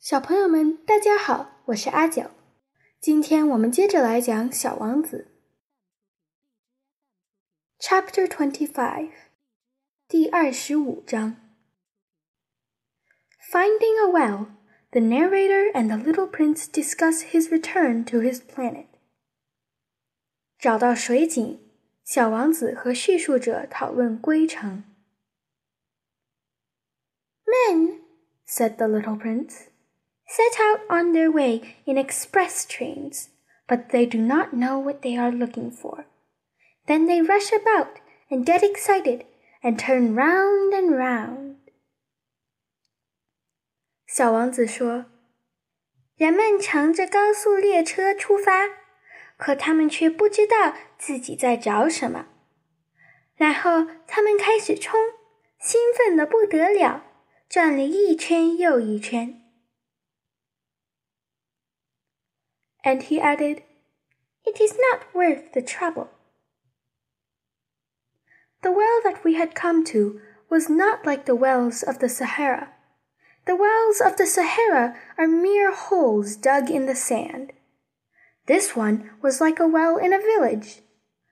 小朋友们，大家好，我是阿九。今天我们接着来讲《小王子》Chapter Twenty Five，第二十五章。Finding a well, the narrator and the little prince discuss his return to his planet. 找到水井，小王子和叙述者讨论归程。Men, said the little prince set out on their way in express trains, but they do not know what they are looking for. Then they rush about and get excited and turn round and round. 小王子说：“人们乘着高速列车出发，可他们却不知道自己在找什么。然后他们开始冲，兴奋的不得了，转了一圈又一圈。” and he added, It is not worth the trouble. The well that we had come to was not like the wells of the Sahara. The wells of the Sahara are mere holes dug in the sand. This one was like a well in a village.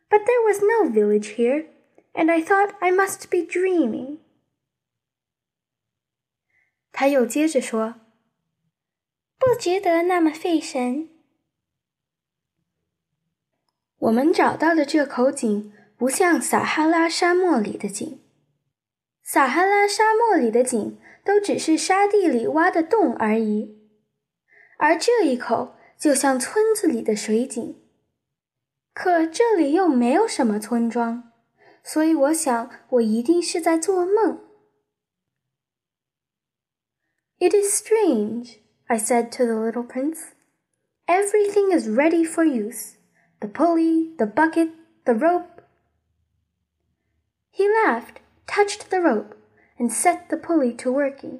But there was no village here, and I thought I must be dreaming. 他又接着说：“不觉得那么费神。” 我们找到的这口井不像撒哈拉沙漠里的井，撒哈拉沙漠里的井都只是沙地里挖的洞而已，而这一口就像村子里的水井。可这里又没有什么村庄，所以我想我一定是在做梦。It is strange, I said to the little prince. Everything is ready for use the pulley, the bucket, the rope. He laughed, touched the rope, and set the pulley to working.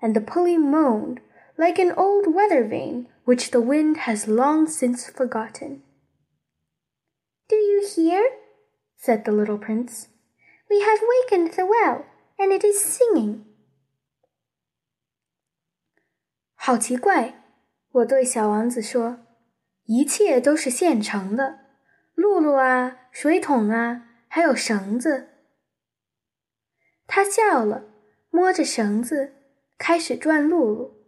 And the pulley moaned like an old weather vane which the wind has long since forgotten. Do you hear? said the little prince. We have wakened the well, and it is singing. 好奇怪，我对小王子说。 一切都是现成的，露露啊，水桶啊，还有绳子。他笑了，摸着绳子开始转露露。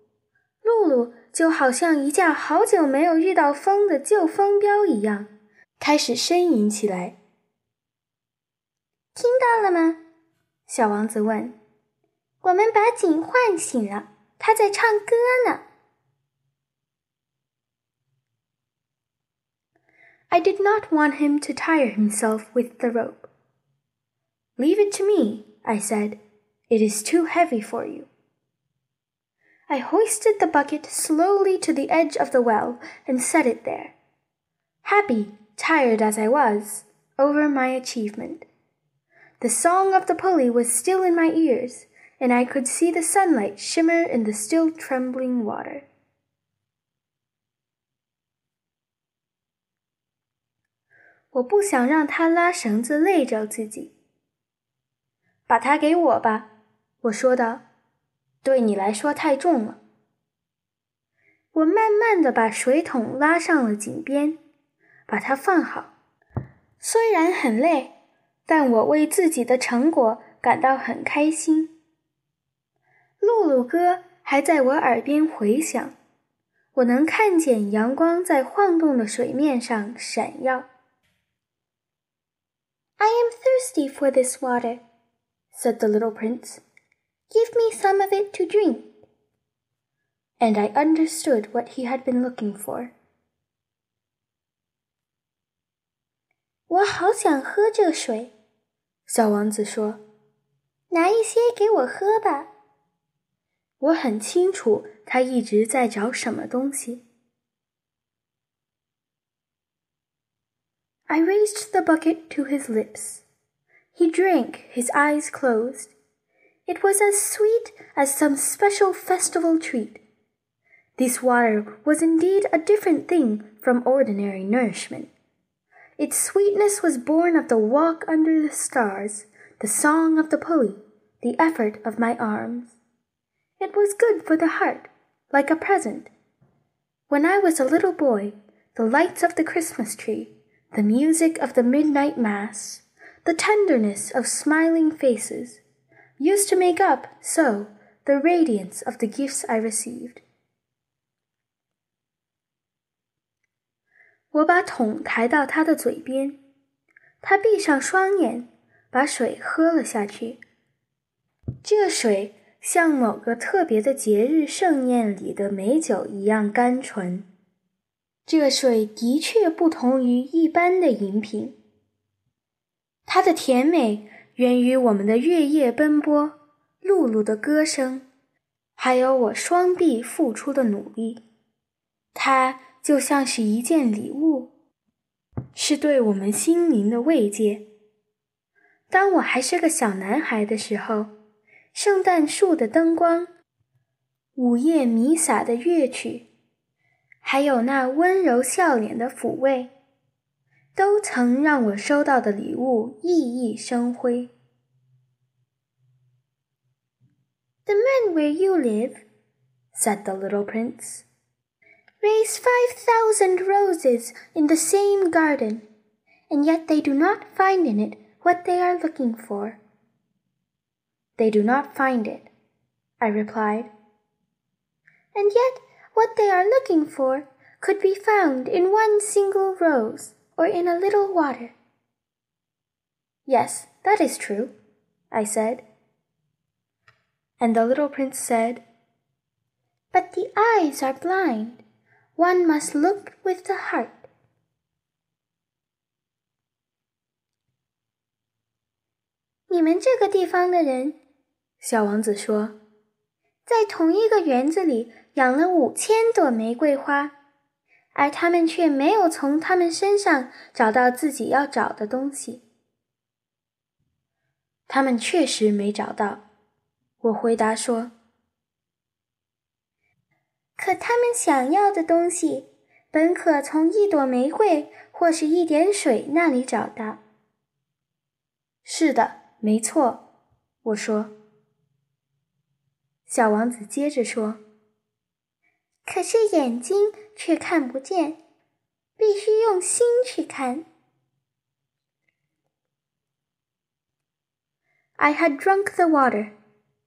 露露就好像一架好久没有遇到风的旧风标一样，开始呻吟起来。听到了吗？小王子问。我们把井唤醒了，他在唱歌呢。I did not want him to tire himself with the rope. Leave it to me, I said. It is too heavy for you. I hoisted the bucket slowly to the edge of the well and set it there, happy, tired as I was, over my achievement. The song of the pulley was still in my ears, and I could see the sunlight shimmer in the still trembling water. 我不想让他拉绳子累着自己。把它给我吧，我说道。对你来说太重了。我慢慢的把水桶拉上了井边，把它放好。虽然很累，但我为自己的成果感到很开心。露露歌还在我耳边回响，我能看见阳光在晃动的水面上闪耀。I am thirsty for this water, said the little prince. Give me some of it to drink. And I understood what he had been looking for. 我好想喝这水，小王子说：“拿一些给我喝吧。”我很清楚他一直在找什么东西。 I raised the bucket to his lips. He drank, his eyes closed. It was as sweet as some special festival treat. This water was indeed a different thing from ordinary nourishment. Its sweetness was born of the walk under the stars, the song of the pulley, the effort of my arms. It was good for the heart, like a present. When I was a little boy, the lights of the Christmas tree, the music of the midnight mass, the tenderness of smiling faces, used to make up, so, the radiance of the gifts I received. 我把桶抬到他的嘴边，他闭上双眼，把水喝了下去。这水像某个特别的节日盛宴里的美酒一样甘醇。 这水的确不同于一般的饮品。它的甜美源于我们的月夜奔波、露露的歌声，还有我双臂付出的努力。它就像是一件礼物，是对我们心灵的慰藉。当我还是个小男孩的时候，圣诞树的灯光、午夜弥撒的乐曲，还有那温柔笑脸的抚慰，都曾让我收到的礼物熠熠生辉。The man where you live, said the little prince. raise five thousand roses in the same garden, and yet they do not find in it what they are looking for. They do not find it, I replied. And yet what they are looking for could be found in one single rose or in a little water. Yes, that is true, I said. And the little prince said, But the eyes are blind. One must look with the heart. 你们这个地方的人，小王子说，在同一个园子里 养了五千朵玫瑰花，而他们却没有从他们身上找到自己要找的东西。他们确实没找到，我回答说。可他们想要的东西，本可从一朵玫瑰或是一点水那里找到。是的，没错，我说。小王子接着说：“可是眼睛却看不见，必须用心去看。” I had drunk the water.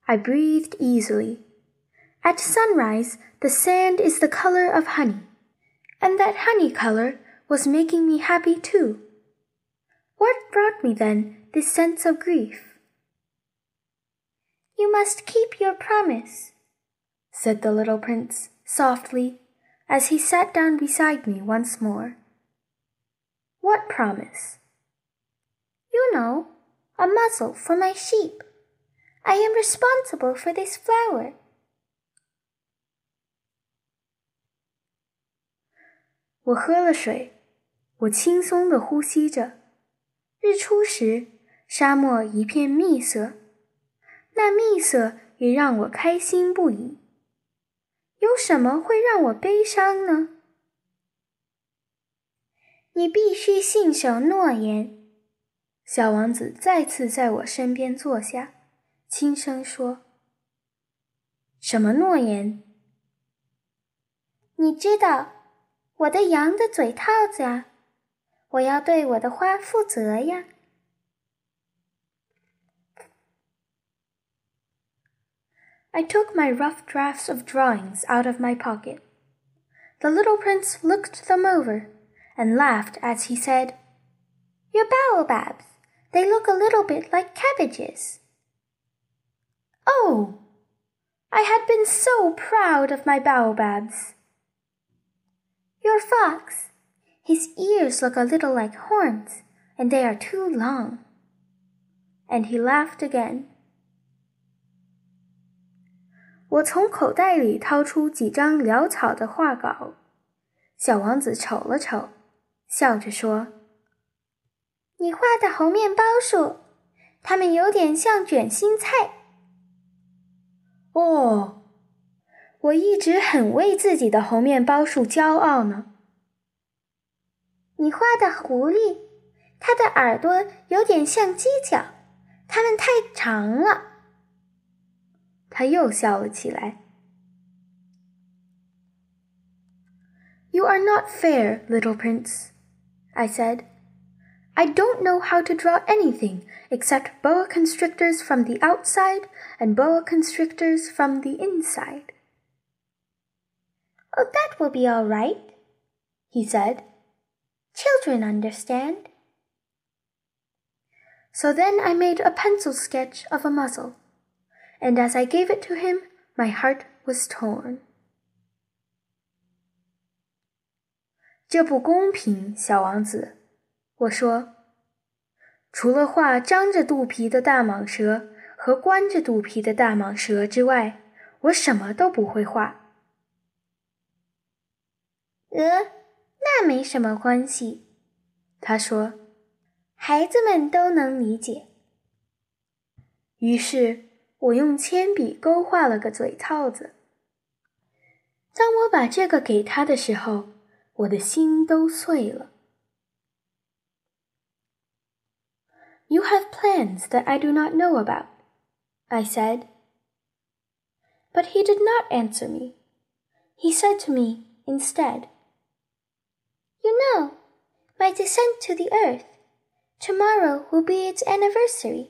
I breathed easily. At sunrise, the sand is the color of honey, and that honey color was making me happy too. What brought me then this sense of grief? You must keep your promise, said the little prince softly as he sat down beside me once more. What promise? You know, a muzzle for my sheep. I am responsible for this flower. 我有什么会让我悲伤呢？你必须信守诺言。小王子再次在我身边坐下，轻声说：“什么诺言？你知道。”我的羊的嘴套子啊！我要对我的花负责呀。I took my rough drafts of drawings out of my pocket. The little prince looked them over and laughed as he said, Your baobabs, they look a little bit like cabbages. Oh! I had been so proud of my baobabs. Your fox. His ears look a little like horns, and they are too long. And he laughed again. 我从口袋里掏出几张潦草的画稿，小王子瞅了瞅，笑着说：“你画的猴面包树，它们有点像卷心菜。”哦。我一直很为自己的猴面包树骄傲呢。你画的狐狸，它的耳朵有点像犄角，它们太长了。他又笑了起来。 are not fair, little prince, I said. I don't know how to draw anything except boa constrictors from the outside and boa constrictors from the inside. Oh, that will be all right, he said. Children understand. So then I made a pencil sketch of a muzzle, and as I gave it to him, my heart was torn. 这不公平，小王子，我说。除了画张着肚皮的大蟒蛇和关着肚皮的大蟒蛇之外，我什么都不会画。呃，那没什么关系，他说。孩子们都能理解。于是 我用铅笔勾画了个嘴套子。当我把这个给他的时候，我的心都碎了。You have plans that I do not know about, I said. But he did not answer me. He said to me instead, You know, my descent to the earth Tomorrow will be its anniversary.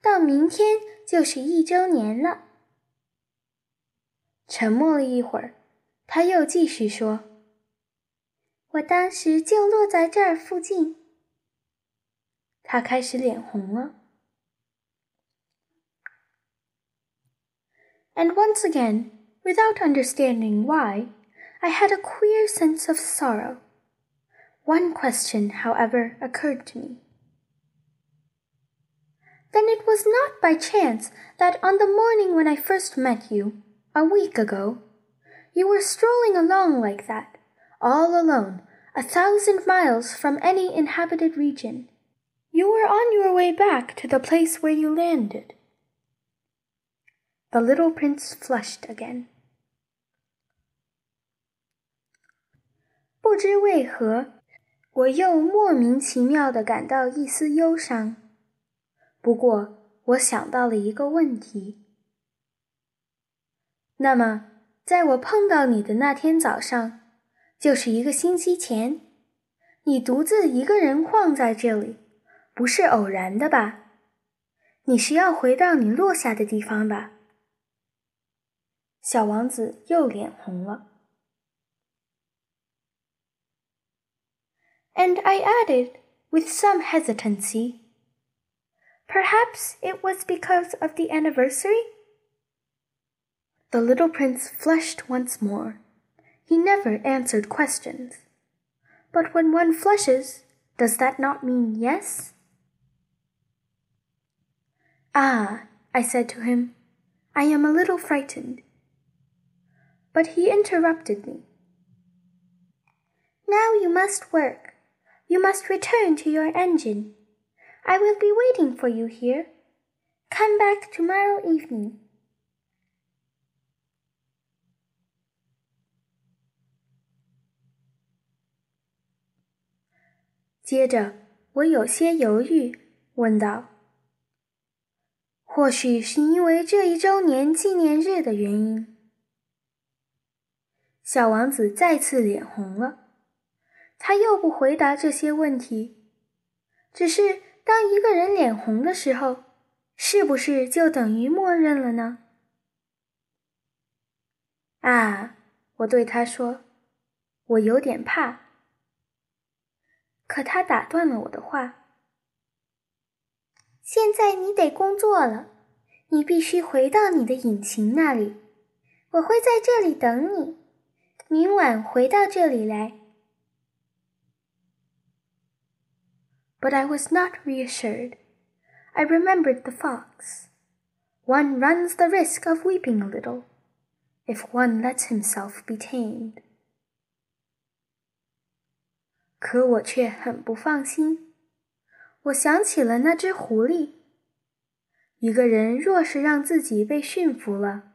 到明天就是一周年了。沉默了一会儿，他又继续说：“我当时就落在这儿附近。”他开始脸红了。And once again, without understanding why, I had a queer sense of sorrow. One question, however, occurred to me. Then it was not by chance that on the morning when I first met you, a week ago, you were strolling along like that, all alone, a thousand miles from any inhabited region. You were on your way back to the place where you landed. The little prince flushed again. 不知为何，我又莫名其妙的感到一丝忧伤。 不过，我想到了一个问题。那么，在我碰到你的那天早上，就是一个星期前，你独自一个人晃在这里，不是偶然的吧？你是要回到你落下的地方吧？小王子又脸红了。and I added, with some hesitancy, Perhaps it was because of the anniversary? The little prince flushed once more. He never answered questions. But when one flushes, does that not mean yes? Ah, I said to him, I am a little frightened. But he interrupted me. Now you must work. You must return to your engine. I will be waiting for you here. Come back tomorrow evening. 接着我有些犹豫，问道：“或许是因为这一周年纪念日的原因。”小王子再次脸红了。他又不回答这些问题，只是当一个人脸红的时候，是不是就等于默认了呢？啊，我对他说：“我有点怕。”可他打断了我的话：“现在你得工作了，你必须回到你的引擎那里。我会在这里等你，明晚回到这里来。” But I was not reassured. I remembered the fox. One runs the risk of weeping a little, if one lets himself be tamed. 可我却很不放心。我想起了那只狐狸。一个人若是让自己被驯服了，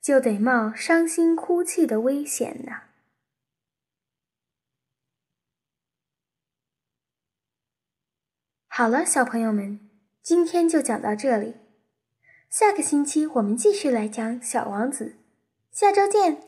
就得冒伤心哭泣的危险呢。 好了，小朋友们，今天就讲到这里。下个星期我们继续来讲《小王子》，下周见。